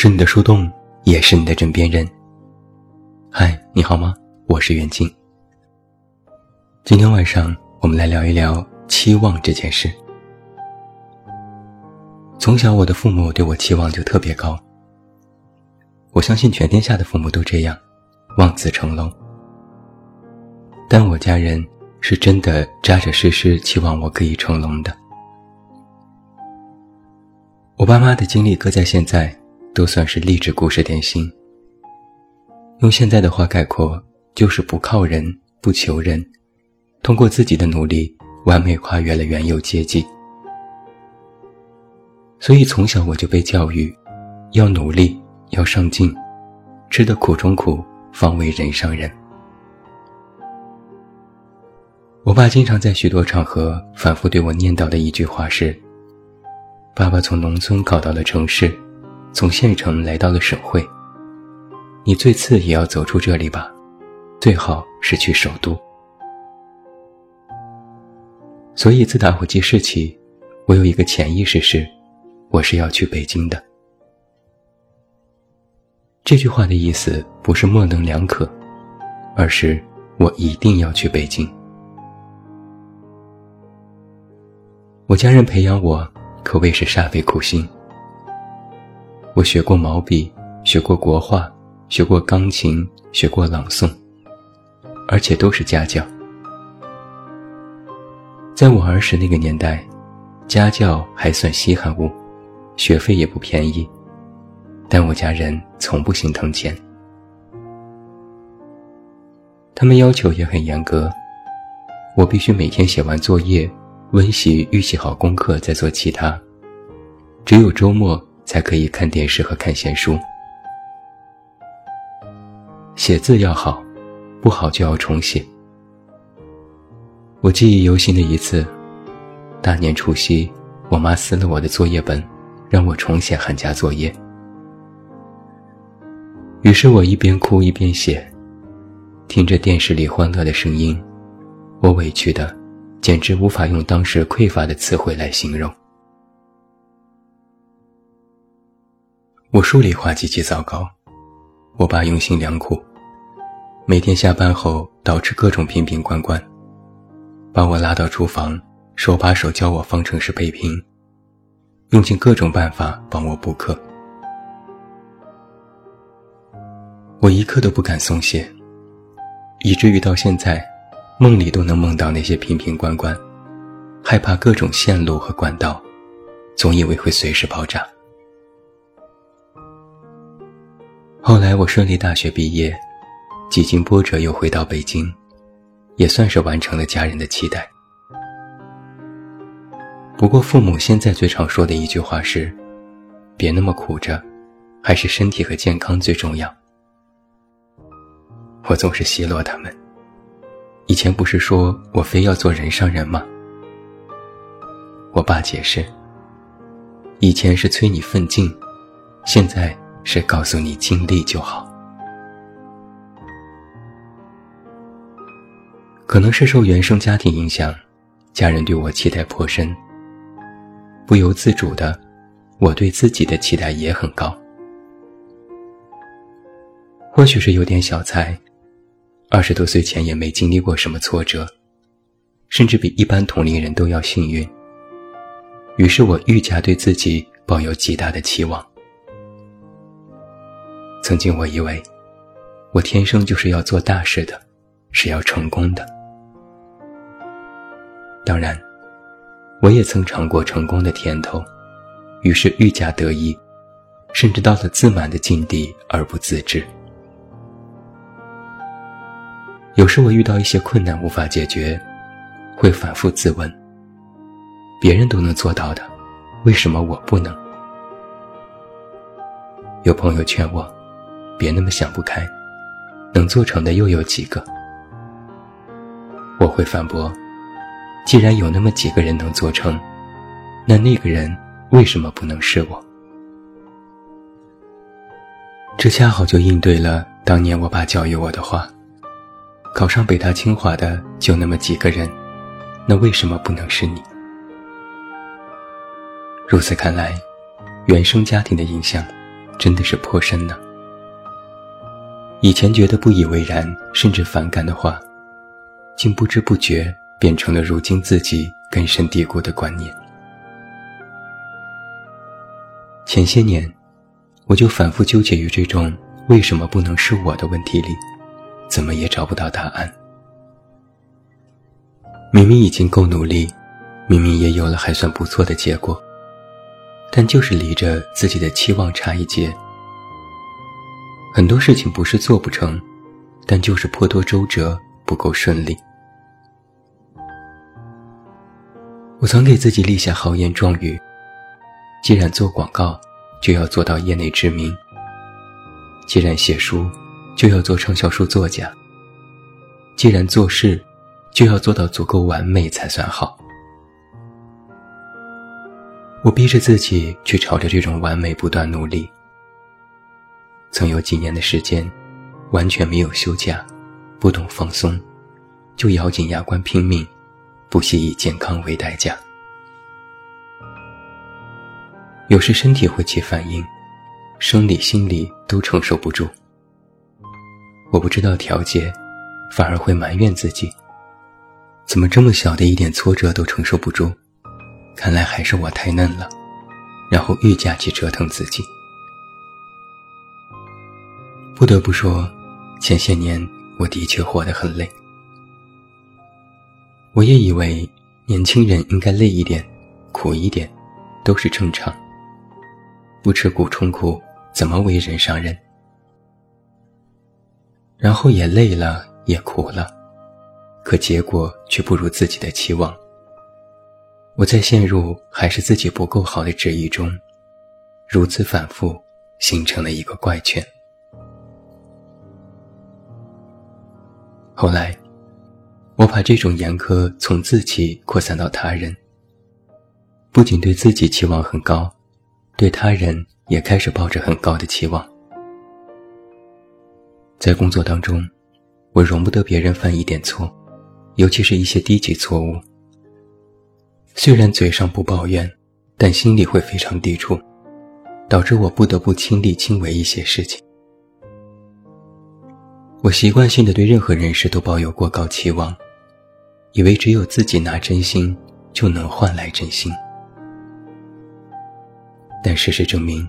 是你的树洞，也是你的枕边人。嗨，你好吗？我是袁静。今天晚上我们来聊一聊期望这件事。从小，我的父母对我期望就特别高。我相信全天下的父母都这样，望子成龙。但我家人是真的扎扎实实期望我可以成龙的。我爸妈的经历搁在现在，都算是励志故事典型。用现在的话概括，就是不靠人，不求人，通过自己的努力，完美跨越了原有阶级。所以从小我就被教育，要努力，要上进，吃得苦中苦，方为人上人。我爸经常在许多场合反复对我念叨的一句话是。爸爸从农村考到了城市，从县城来到了省会。你最次也要走出这里吧，最好是去首都。所以自打我记事起，我有一个潜意识是，我是要去北京的。这句话的意思不是模棱两可，而是我一定要去北京。我家人培养我。可谓是煞费苦心。我学过毛笔，学过国画，学过钢琴，学过朗诵，而且都是家教。在我儿时那个年代，家教还算稀罕物，学费也不便宜，但我家人从不心疼钱。他们要求也很严格，我必须每天写完作业。温习预习好功课，再做其他。只有周末才可以看电视和看闲书。写字要好，不好就要重写。我记忆犹新的一次，大年除夕，我妈撕了我的作业本，让我重写寒假作业。于是我一边哭一边写，听着电视里欢乐的声音，我委屈的。简直无法用当时匮乏的词汇来形容。我数理化极其糟糕，我爸用心良苦，每天下班后捯饬各种瓶瓶罐罐，把我拉到厨房，手把手教我方程式配平，用尽各种办法帮我补课。我一刻都不敢松懈，以至于到现在。梦里都能梦到那些瓶瓶罐罐，害怕各种线路和管道，总以为会随时爆炸。后来我顺利大学毕业，几经波折又回到北京，也算是完成了家人的期待。不过父母现在最常说的一句话是：“别那么苦着，还是身体和健康最重要。”我总是奚落他们。以前不是说我非要做人上人吗？我爸解释，以前是催你奋进，现在是告诉你尽力就好。可能是受原生家庭影响，家人对我期待颇深，不由自主的，我对自己的期待也很高。或许是有点小才。二十多岁前也没经历过什么挫折，甚至比一般同龄人都要幸运。于是我愈加对自己抱有极大的期望。曾经我以为，我天生就是要做大事的，是要成功的。当然，我也曾尝过成功的甜头，于是愈加得意，甚至到了自满的境地而不自知。有时我遇到一些困难无法解决，会反复自问：别人都能做到的，为什么我不能？有朋友劝我，别那么想不开，能做成的又有几个？我会反驳：既然有那么几个人能做成，那那个人为什么不能是我？这恰好就应对了当年我爸教育我的话。考上北大清华的就那么几个人，那为什么不能是你？如此看来，原生家庭的影响真的是颇深呢。以前觉得不以为然，甚至反感的话，竟不知不觉变成了如今自己根深蒂固的观念。前些年，我就反复纠结于这种“为什么不能是我的”问题里，怎么也找不到答案。明明已经够努力，明明也有了还算不错的结果，但就是离着自己的期望差一截。很多事情不是做不成，但就是颇多周折，不够顺利。我曾给自己立下豪言壮语：既然做广告，就要做到业内知名；既然写书，就要做畅销书作家；既然做事，就要做到足够完美才算好。我逼着自己去朝着这种完美不断努力。曾有几年的时间，完全没有休假，不懂放松，就咬紧牙关拼命，不惜以健康为代价。有时身体会起反应，生理、心理都承受不住。我不知道调节，反而会埋怨自己，怎么这么小的一点挫折都承受不住？看来还是我太嫩了，然后愈加去折腾自己。不得不说，前些年我的确活得很累。我也以为年轻人应该累一点、苦一点，都是正常。不吃苦冲苦，怎么为人上人？然后也累了，也苦了，可结果却不如自己的期望。我在陷入还是自己不够好的质疑中，如此反复，形成了一个怪圈。后来，我把这种严苛从自己扩散到他人，不仅对自己期望很高，对他人也开始抱着很高的期望。在工作当中，我容不得别人犯一点错，尤其是一些低级错误。虽然嘴上不抱怨，但心里会非常抵触，导致我不得不亲力亲为一些事情。我习惯性的对任何人事都抱有过高期望，以为只有自己拿真心就能换来真心。但事实证明，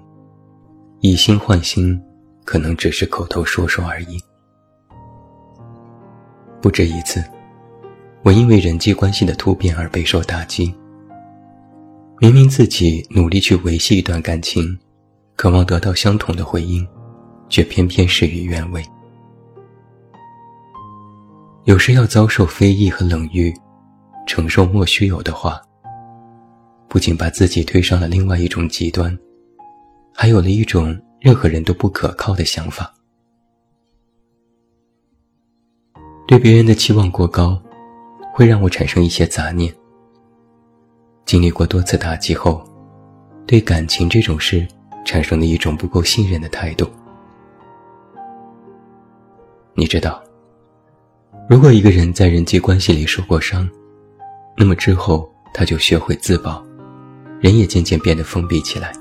以心换心可能只是口头说说而已。不止一次，我因为人际关系的突变而备受打击。明明自己努力去维系一段感情，渴望得到相同的回应，却偏偏事与愿违。有时要遭受非议和冷遇，承受莫须有的话，不仅把自己推上了另外一种极端，还有了一种任何人都不可靠的想法。对别人的期望过高，会让我产生一些杂念。经历过多次打击后，对感情这种事，产生了一种不够信任的态度。你知道。如果一个人在人际关系里受过伤，那么之后他就学会自保，人也渐渐变得封闭起来。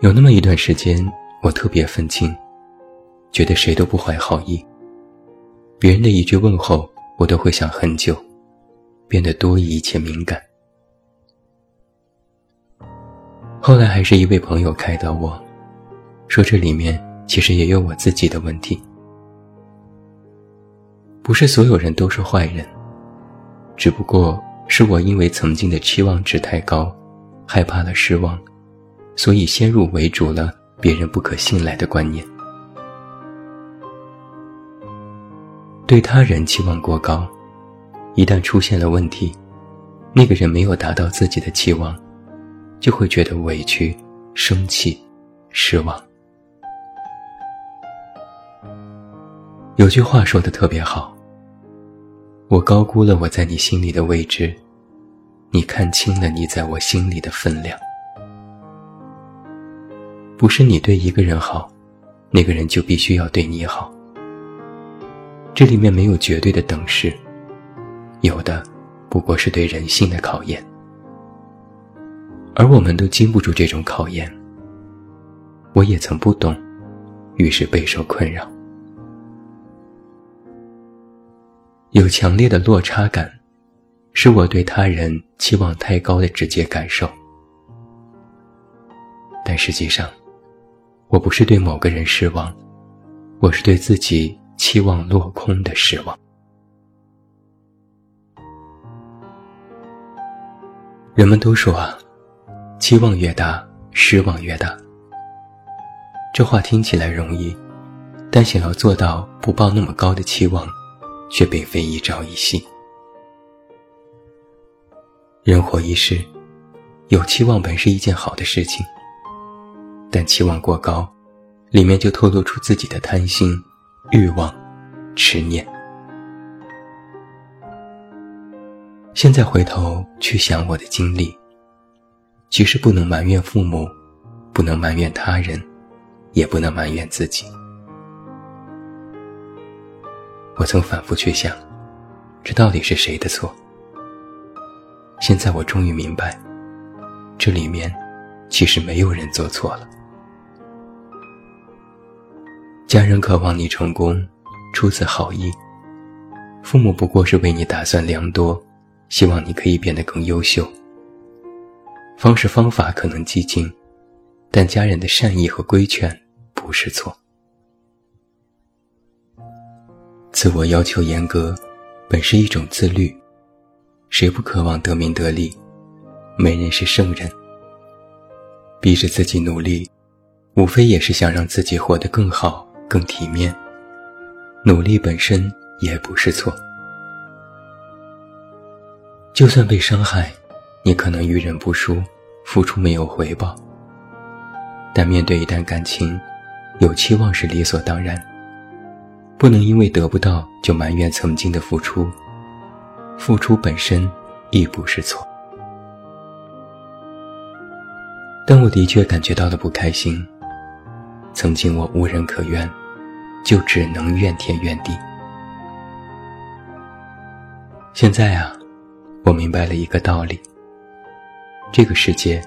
有那么一段时间，我特别愤青，觉得谁都不怀好意，别人的一句问候，我都会想很久，变得多疑且敏感。后来还是一位朋友开导我，说这里面其实也有我自己的问题。不是所有人都是坏人，只不过是我因为曾经的期望值太高，害怕了失望，所以先入为主了别人不可信赖的观念。对他人期望过高，一旦出现了问题，那个人没有达到自己的期望，就会觉得委屈、生气、失望。有句话说的特别好。我高估了我在你心里的位置，你看清了你在我心里的分量。不是你对一个人好，那个人就必须要对你好。这里面没有绝对的等式，有的不过是对人性的考验。而我们都经不住这种考验，我也曾不懂，于是备受困扰。有强烈的落差感，是我对他人期望太高的直接感受。但实际上，我不是对某个人失望，我是对自己期望落空的失望。人们都说啊，期望越大，失望越大。这话听起来容易，但想要做到不抱那么高的期望，却并非一朝一夕。人活一世，有期望本是一件好的事情，但期望过高，里面就透露出自己的贪心、欲望、执念。现在回头去想我的经历，其实不能埋怨父母，不能埋怨他人，也不能埋怨自己。我曾反复去想，这到底是谁的错？现在我终于明白，这里面其实没有人做错了。家人渴望你成功，出自好意；父母不过是为你打算良多。希望你可以变得更优秀。方式方法可能激进，但家人的善意和规劝不是错。自我要求严格，本是一种自律。谁不渴望得名得利？没人是圣人。逼着自己努力，无非也是想让自己活得更好、更体面。努力本身也不是错。就算被伤害，你可能遇人不淑，付出没有回报。但面对一段感情，有期望是理所当然，不能因为得不到就埋怨曾经的付出。付出本身亦不是错。但我的确感觉到了不开心。曾经我无人可怨，就只能怨天怨地。现在啊。我明白了一个道理：这个世界，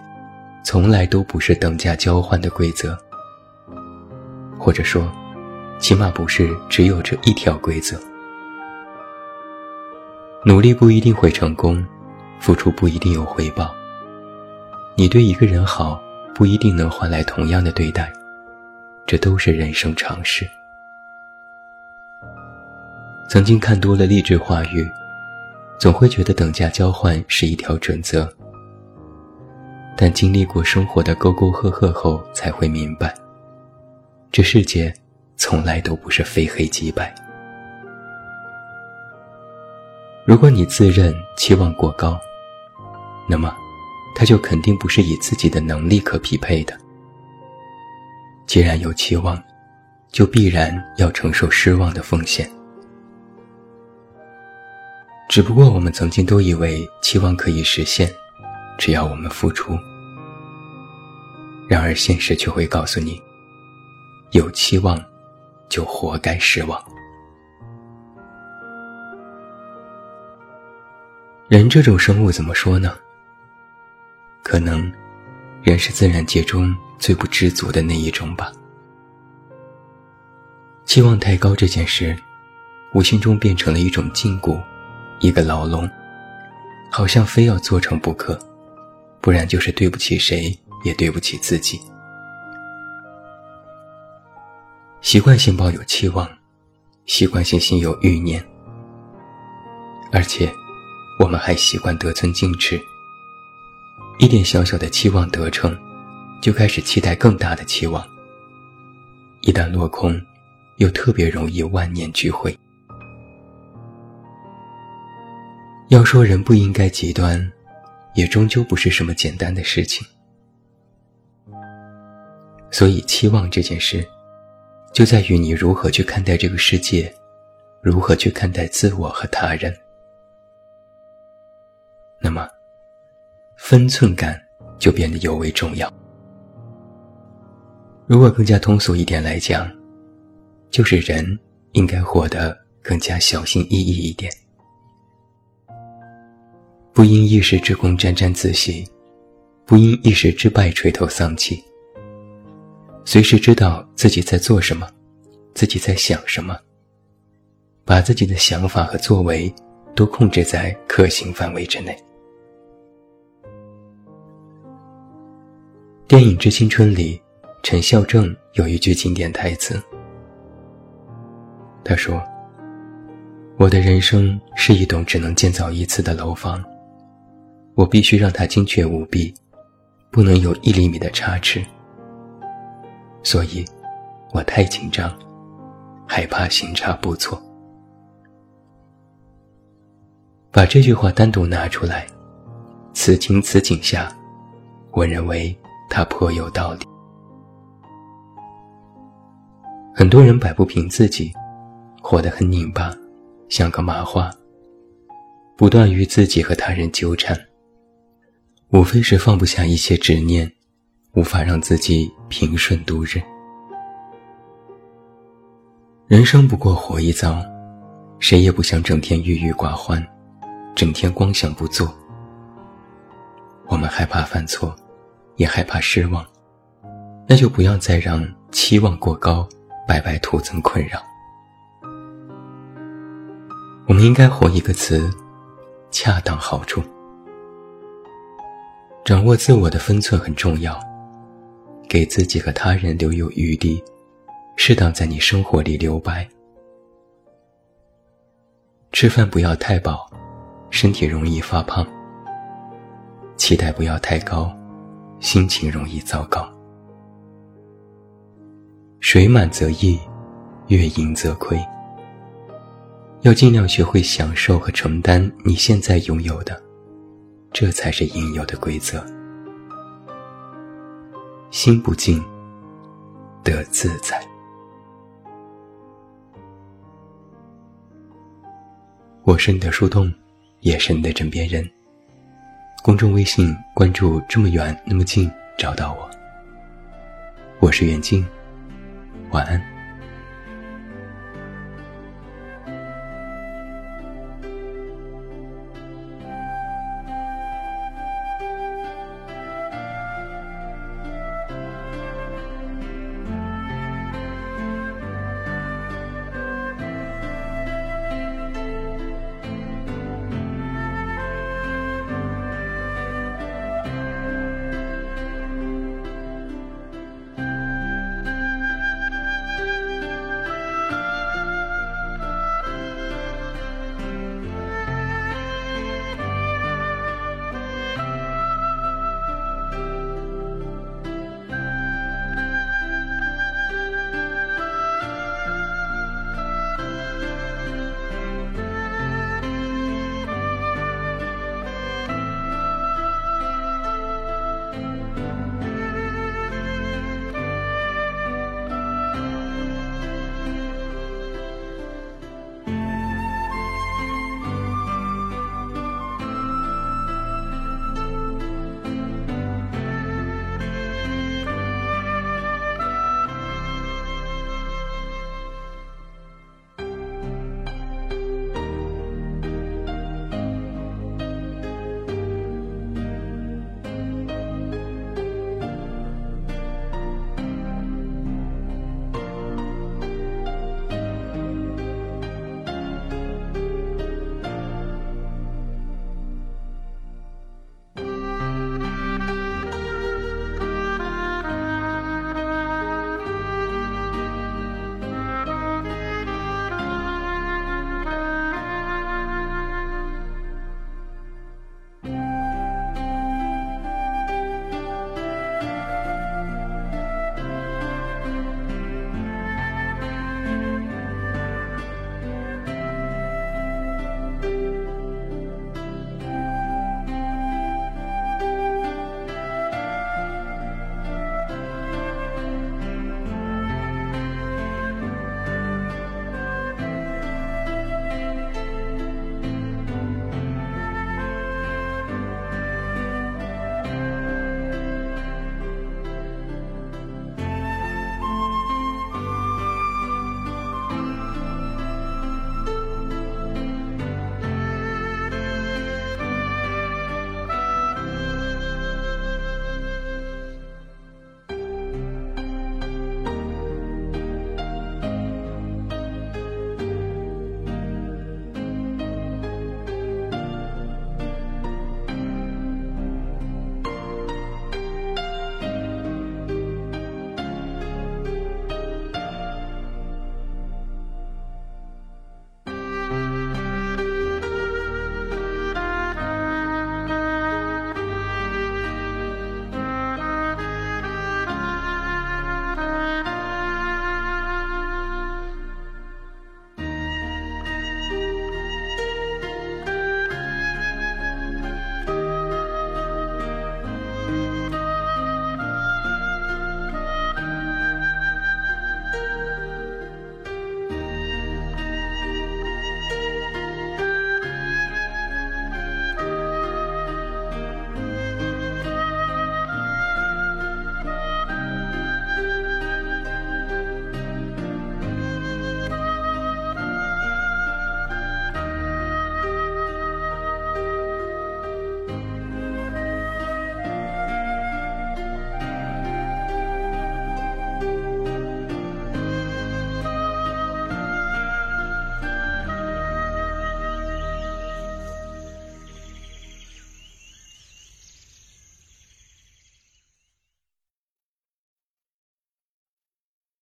从来都不是等价交换的规则，或者说，起码不是只有这一条规则。努力不一定会成功，付出不一定有回报。你对一个人好，不一定能换来同样的对待，这都是人生常识。曾经看多了励志话语。总会觉得等价交换是一条准则，但经历过生活的沟沟壑壑后，才会明白，这世界从来都不是非黑即白。如果你自认期望过高，那么，他就肯定不是以自己的能力可匹配的。既然有期望，就必然要承受失望的风险。只不过我们曾经都以为期望可以实现，只要我们付出。然而现实却会告诉你，有期望，就活该失望。人这种生物怎么说呢？可能，人是自然界中最不知足的那一种吧。期望太高这件事，无形中变成了一种禁锢。一个牢笼，好像非要做成不可，不然就是对不起谁，也对不起自己。习惯性抱有期望，习惯性心有欲念，而且我们还习惯得寸进尺。一点小小的期望得逞，就开始期待更大的期望。一旦落空，又特别容易万念俱灰。要说人不应该极端，也终究不是什么简单的事情。所以，期望这件事，就在于你如何去看待这个世界，如何去看待自我和他人。那么，分寸感就变得尤为重要。如果更加通俗一点来讲，就是人应该活得更加小心翼翼一点。不因一时之功沾沾自喜，不因一时之败垂头丧气。随时知道自己在做什么，自己在想什么，把自己的想法和作为都控制在可行范围之内。电影《致青春》里，陈孝正有一句经典台词，他说：“我的人生是一栋只能建造一次的楼房，我必须让它精确无比，不能有一厘米的差池。”所以，我太紧张，害怕行差步错。把这句话单独拿出来，此情此景下，我认为它颇有道理。很多人摆不平自己，活得很拧巴，像个麻花，不断与自己和他人纠缠，无非是放不下一些执念。无法让自己平顺度日。人生不过活一遭，谁也不想整天郁郁寡欢，整天光想不做。我们害怕犯错，也害怕失望，那就不要再让期望过高，白白徒增困扰。我们应该活一个词：恰当好处。掌握自我的分寸很重要。给自己和他人留有余地，适当在你生活里留白。吃饭不要太饱，身体容易发胖；期待不要太高，心情容易糟糕。水满则溢，月盈则亏。要尽量学会享受和承担你现在拥有的，这才是应有的规则。心不静，得自在。我是你的树洞，也是你的枕边人。公众微信关注“这么远那么近”，找到我。我是袁静，晚安。